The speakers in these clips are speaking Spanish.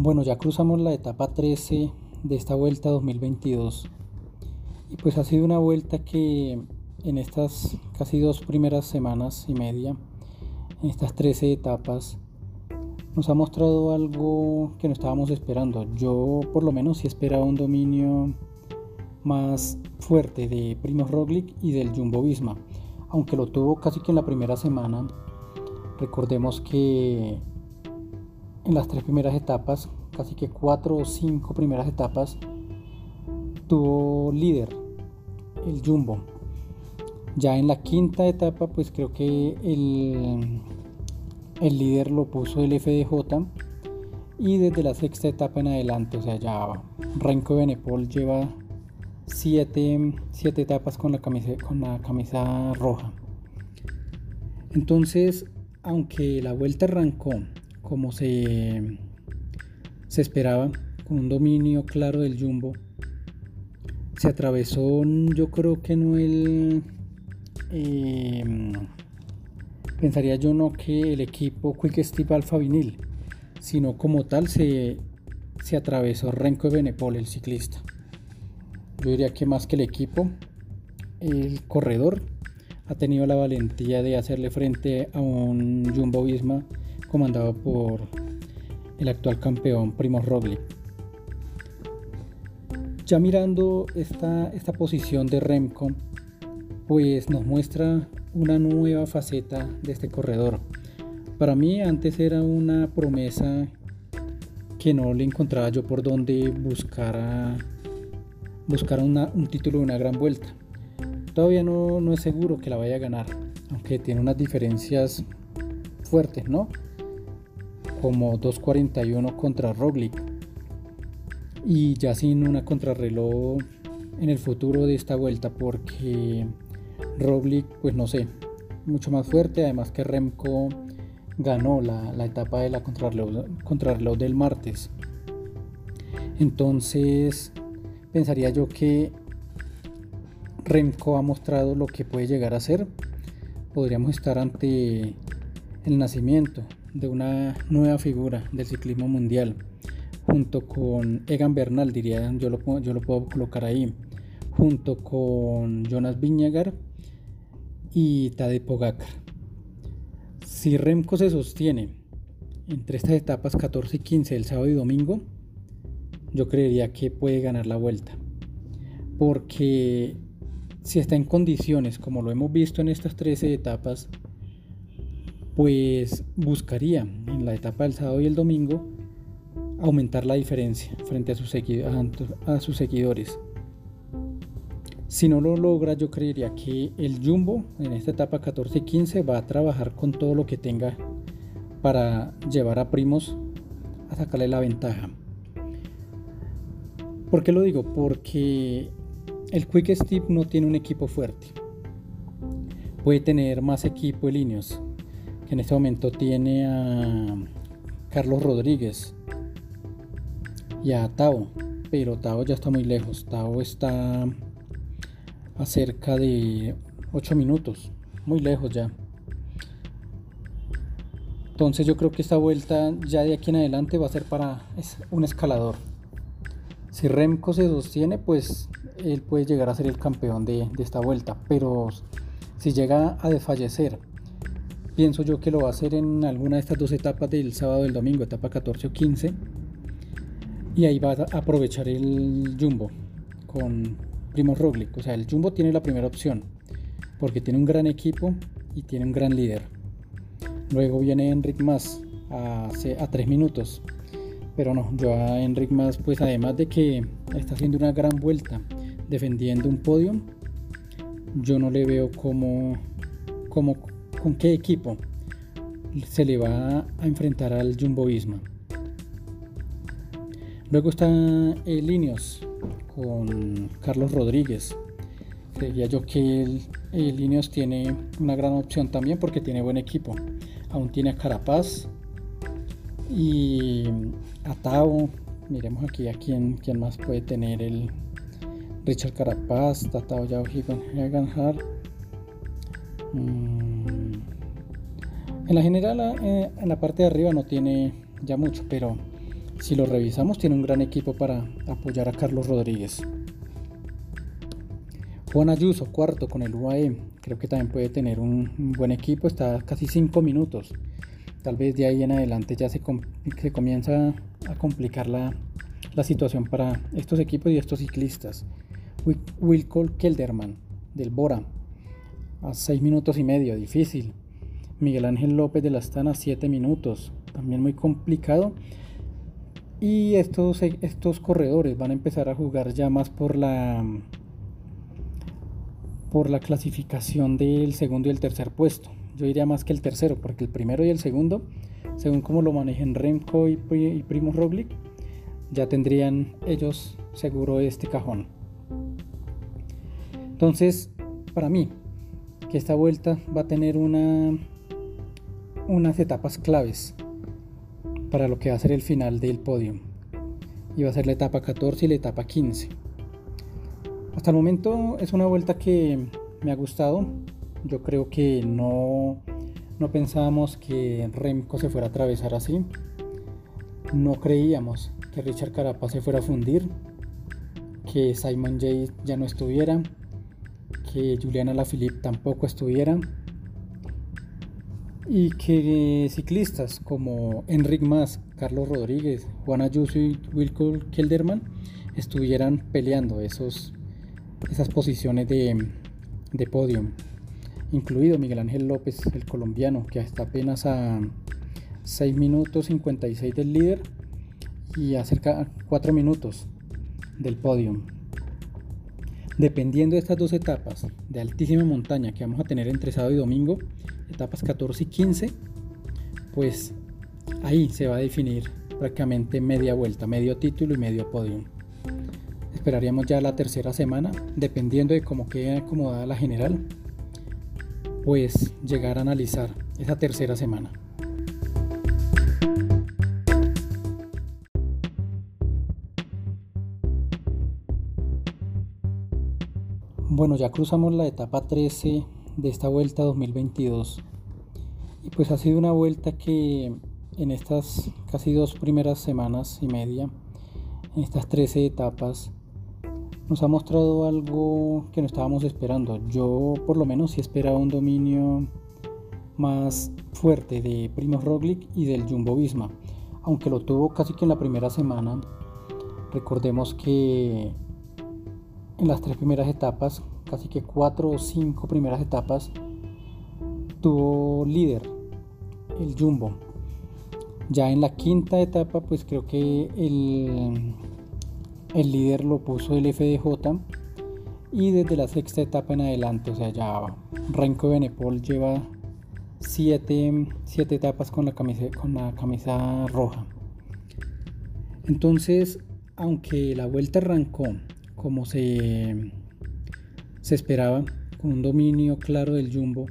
Bueno, ya cruzamos la etapa 13 de esta vuelta 2022 y pues ha sido una vuelta que en estas casi dos primeras semanas y media, en estas 13 etapas, nos ha mostrado algo que no estábamos esperando. Yo por lo menos sí esperaba un dominio más fuerte de Primo Roglic y del Jumbo Visma, aunque lo tuvo casi que en la primera semana. Recordemos que en las tres primeras etapas, casi que cuatro o cinco primeras etapas, tuvo líder el Jumbo. Ya en la quinta etapa, pues creo que el, el líder lo puso el FDJ y desde la sexta etapa en adelante, o sea, ya Renko Benepol lleva siete, siete etapas con la, camisa, con la camisa roja. Entonces, aunque la vuelta arrancó como se, se esperaba, con un dominio claro del Jumbo. Se atravesó, yo creo que no el... Em, pensaría yo no que el equipo Quick Step Alfa Vinil, sino como tal se, se atravesó Renko Benepol, el ciclista. Yo diría que más que el equipo, el corredor ha tenido la valentía de hacerle frente a un Jumbo Visma comandado por el actual campeón Primo Roglic. Ya mirando esta, esta posición de Remco, pues nos muestra una nueva faceta de este corredor. Para mí antes era una promesa que no le encontraba yo por buscar, buscar un título de una gran vuelta. Todavía no, no es seguro que la vaya a ganar, aunque tiene unas diferencias fuertes, ¿no? Como 2.41 contra Roglic. Y ya sin una contrarreloj en el futuro de esta vuelta porque Roglic pues no sé mucho más fuerte además que Remco ganó la, etapa de la contrarreloj del martes. Entonces pensaría yo que Remco ha mostrado lo que puede llegar a ser. Podríamos estar ante el nacimiento de una nueva figura del ciclismo mundial, junto con Egan Bernal, diría, yo lo, yo lo puedo colocar ahí, junto con Jonas Viñagar y Tadej Pogacar. Si Remco se sostiene entre estas etapas 14 y 15 el sábado y domingo, yo creería que puede ganar la vuelta. Porque si está en condiciones, como lo hemos visto en estas 13 etapas, pues buscaría en la etapa del sábado y el domingo aumentar la diferencia frente a sus, seguidores. Si no lo logra, yo creería que el Jumbo en esta etapa 14 y 15 va a trabajar con todo lo que tenga para llevar a Primos a sacarle la ventaja. ¿Por qué lo digo? Porque el Quick Step no tiene un equipo fuerte. Puede tener más equipo en en este momento tiene a Carlos Rodríguez y a Tao, pero Tao ya está muy lejos. Tao está a cerca de 8 minutos, muy lejos ya. Entonces yo creo que esta vuelta ya de aquí en adelante va a ser para un escalador. Si Remco se sostiene, pues él puede llegar a ser el campeón de, de esta vuelta. Pero si llega a desfallecer pienso yo que lo va a hacer en alguna de estas dos etapas del sábado y el domingo, etapa 14 o 15. Y ahí va a aprovechar el Jumbo con Primo Roglic. O sea, el Jumbo tiene la primera opción porque tiene un gran equipo y tiene un gran líder. Luego viene Enric Mas a, a 3 minutos. Pero no, yo a Enric Mas, pues además de que está haciendo una gran vuelta defendiendo un podio, yo no le veo como, como con qué equipo se le va a enfrentar al Jumbo Visma. Luego está el Linios con Carlos Rodríguez. Creía yo que el, el tiene una gran opción también porque tiene buen equipo. Aún tiene a Carapaz y a. Miremos aquí a quién, quién más puede tener el Richard Carapaz, Tatao Yao Hart. Mm. En la general, eh, en la parte de arriba no tiene ya mucho, pero si lo revisamos, tiene un gran equipo para apoyar a Carlos Rodríguez. Juan Ayuso, cuarto con el UAE. Creo que también puede tener un, buen equipo. Está casi 5 minutos. Tal vez de ahí en adelante ya se, comienza a complicar la, situación para estos equipos y estos ciclistas. Wilco Kelderman del Bora a 6 minutos y medio, difícil. Miguel Ángel López de la Astana 7 minutos, también muy complicado. Y estos, estos corredores van a empezar a jugar ya más por la por la clasificación del segundo y el tercer puesto. Yo diría más que el tercero, porque el primero y el segundo, según como lo manejen Remco y, y Primo Roglic, ya tendrían ellos seguro este cajón. Entonces, para mí, que esta vuelta va a tener una, unas etapas claves para lo que va a ser el final del podio. Y va a ser la etapa 14 y la etapa 15. Hasta el momento es una vuelta que me ha gustado. Yo creo que no, no pensábamos que Remco se fuera a atravesar así. No creíamos que Richard Carapaz se fuera a fundir, que Simon Jay ya no estuviera, que Juliana Lafilippe tampoco estuviera y que ciclistas como Enric Mas, Carlos Rodríguez, Juan Ayuso y Wilco Kelderman estuvieran peleando esos, esas posiciones de, de podio, incluido Miguel Ángel López, el colombiano, que está apenas a 6 minutos 56 del líder y a cerca 4 minutos del podio. Dependiendo de estas dos etapas de altísima montaña que vamos a tener entre sábado y domingo, etapas 14 y 15, pues ahí se va a definir prácticamente media vuelta, medio título y medio podio. Esperaríamos ya la tercera semana, dependiendo de cómo quede acomodada la general, pues llegar a analizar esa tercera semana. Bueno, ya cruzamos la etapa 13 de esta vuelta 2022. Y pues ha sido una vuelta que en estas casi dos primeras semanas y media, en estas 13 etapas, nos ha mostrado algo que no estábamos esperando. Yo por lo menos sí esperaba un dominio más fuerte de Primo Roglic y del Jumbo Visma, aunque lo tuvo casi que en la primera semana. Recordemos que en las tres primeras etapas casi que cuatro o cinco primeras etapas, tuvo líder, el Jumbo. Ya en la quinta etapa, pues creo que el, el líder lo puso el FDJ. Y desde la sexta etapa en adelante, o sea, ya Renko Benepol lleva siete, siete etapas con la, camisa, con la camisa roja. Entonces, aunque la vuelta arrancó como se se esperaba, con un dominio claro del Jumbo.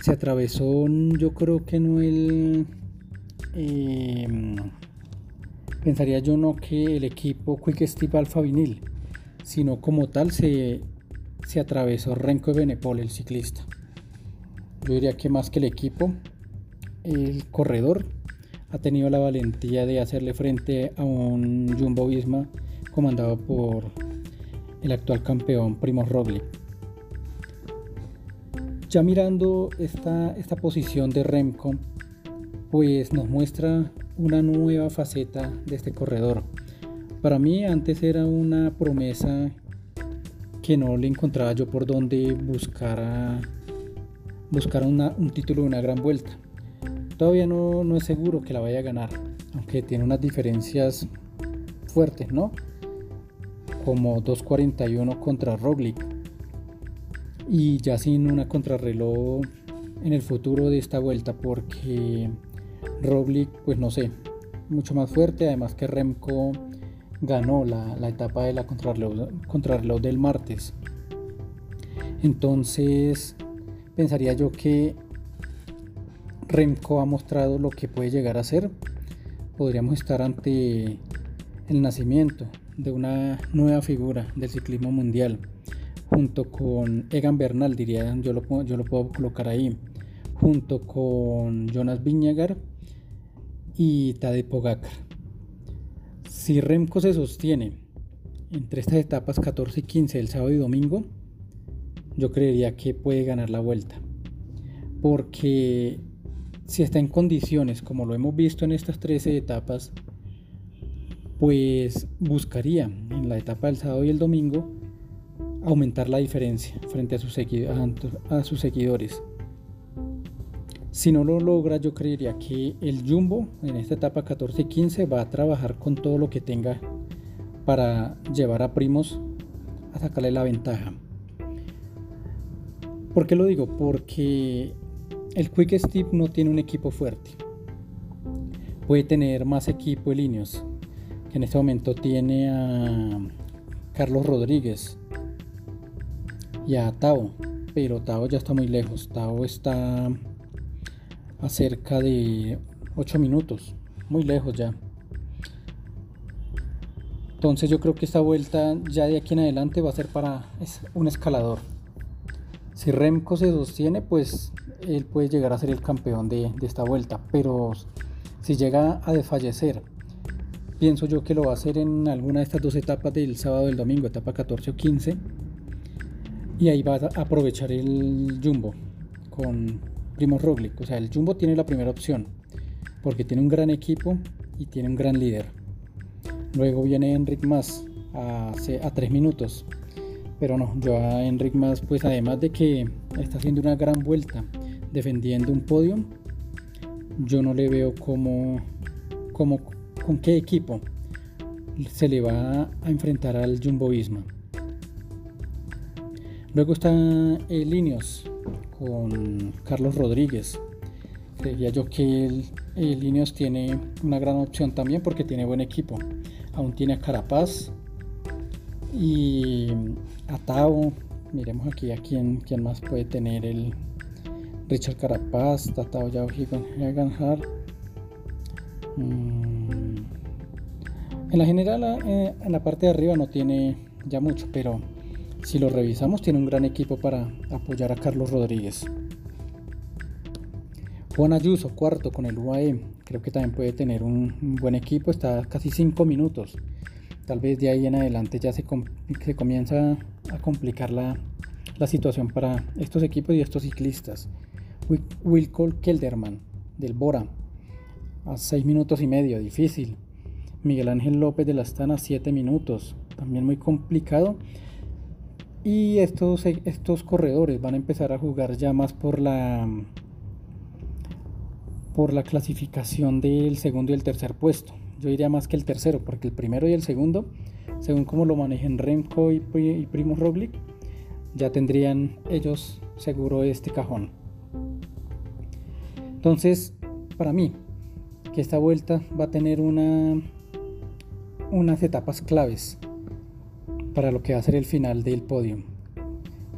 Se atravesó, yo creo que no el... Em, pensaría yo no que el equipo Quick Step Alfa Vinil, sino como tal se, se atravesó Renko Benepol, el ciclista. Yo diría que más que el equipo, el corredor ha tenido la valentía de hacerle frente a un Jumbo Visma comandado por el actual campeón Primo Roglic. Ya mirando esta, esta posición de Remco, pues nos muestra una nueva faceta de este corredor. Para mí antes era una promesa que no le encontraba yo por donde buscar, buscar un título de una gran vuelta. Todavía no, no es seguro que la vaya a ganar, aunque tiene unas diferencias fuertes, ¿no? Como 2.41 contra Roglic. Y ya sin una contrarreloj en el futuro de esta vuelta porque Roglic pues no sé mucho más fuerte además que Remco ganó la, etapa de la contrarreloj, contrarreloj del martes. Entonces pensaría yo que Remco ha mostrado lo que puede llegar a ser. Podríamos estar ante el nacimiento de una nueva figura del ciclismo mundial, junto con Egan Bernal, diría, yo lo, yo lo puedo colocar ahí, junto con Jonas Viñagar y Tadej Pogacar. Si Remco se sostiene entre estas etapas 14 y 15 el sábado y domingo, yo creería que puede ganar la vuelta. Porque si está en condiciones, como lo hemos visto en estas 13 etapas, pues buscaría en la etapa del sábado y el domingo aumentar la diferencia frente a sus, seguidores. Si no lo logra, yo creería que el Jumbo en esta etapa 14 y 15 va a trabajar con todo lo que tenga para llevar a Primos a sacarle la ventaja. ¿Por qué lo digo? Porque el Quick Step no tiene un equipo fuerte. Puede tener más equipo el Ineos, que en este momento tiene a Carlos Rodríguez y a Tao, pero Tao ya está muy lejos. Tao está a cerca de 8 minutos, muy lejos ya. Entonces yo creo que esta vuelta ya de aquí en adelante va a ser para un escalador. Si Remco se sostiene, pues él puede llegar a ser el campeón de, esta vuelta. Pero si llega a desfallecer, pienso yo que lo va a hacer en alguna de estas dos etapas del sábado y del domingo, etapa 14 o 15. Y ahí va a aprovechar el Jumbo con Primo Roglic. O sea, el Jumbo tiene la primera opción porque tiene un gran equipo y tiene un gran líder. Luego viene Enric Mas a, a 3 minutos. Pero no, yo a Enric Mas, pues además de que está haciendo una gran vuelta defendiendo un podio, yo no le veo como, como con qué equipo se le va a enfrentar al Jumbo Visma. Luego está el con Carlos Rodríguez. Creía yo que el, tiene una gran opción también porque tiene buen equipo aún tiene a Carapaz y a. Miremos aquí a quién, quién más puede tener el Richard Carapaz, Tatao Yao Haganhar. Mm. En la general, eh, en la parte de arriba no tiene ya mucho, pero si lo revisamos, tiene un gran equipo para apoyar a Carlos Rodríguez. Juan Ayuso, cuarto con el UAE. Creo que también puede tener un, buen equipo. Está casi 5 minutos. Tal vez de ahí en adelante ya se, comienza a complicar la, situación para estos equipos y estos ciclistas. Wilco Kelderman del Bora a 6 minutos y medio, difícil. Miguel Ángel López de la Astana 7 minutos, también muy complicado. Y estos, estos corredores van a empezar a jugar ya más por la por la clasificación del segundo y el tercer puesto. Yo diría más que el tercero, porque el primero y el segundo, según como lo manejen Remco y, Primo Roglic, ya tendrían ellos seguro este cajón. Entonces, para mí, que esta vuelta va a tener una, unas etapas claves para lo que va a ser el final del podio.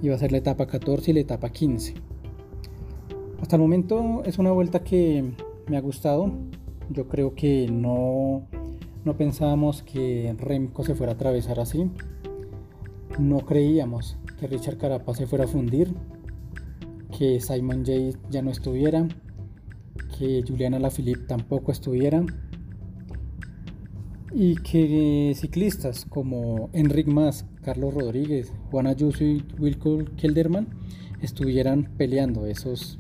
Y va a ser la etapa 14 y la etapa 15. Hasta el momento es una vuelta que me ha gustado. Yo creo que no, no pensábamos que Remco se fuera a atravesar así. No creíamos que Richard Carapaz se fuera a fundir, que Simon Jay ya no estuviera, que Juliana Lafilippe tampoco estuviera y que ciclistas como Enric Mas, Carlos Rodríguez, Juan Ayuso y Wilco Kelderman estuvieran peleando esos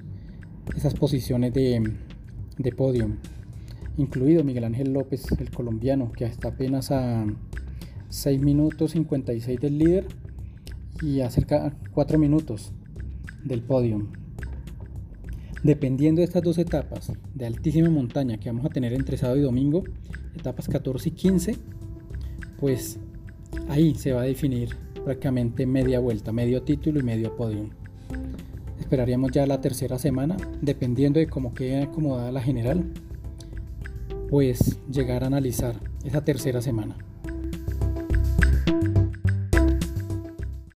esas posiciones de, de podio, incluido Miguel Ángel López, el colombiano, que está apenas a 6 minutos 56 del líder y a cerca de 4 minutos del podio. Dependiendo de estas dos etapas de altísima montaña que vamos a tener entre sábado y domingo, etapas 14 y 15, pues ahí se va a definir prácticamente media vuelta, medio título y medio podio esperaríamos ya la tercera semana, dependiendo de cómo quede acomodada la general, pues llegar a analizar esa tercera semana.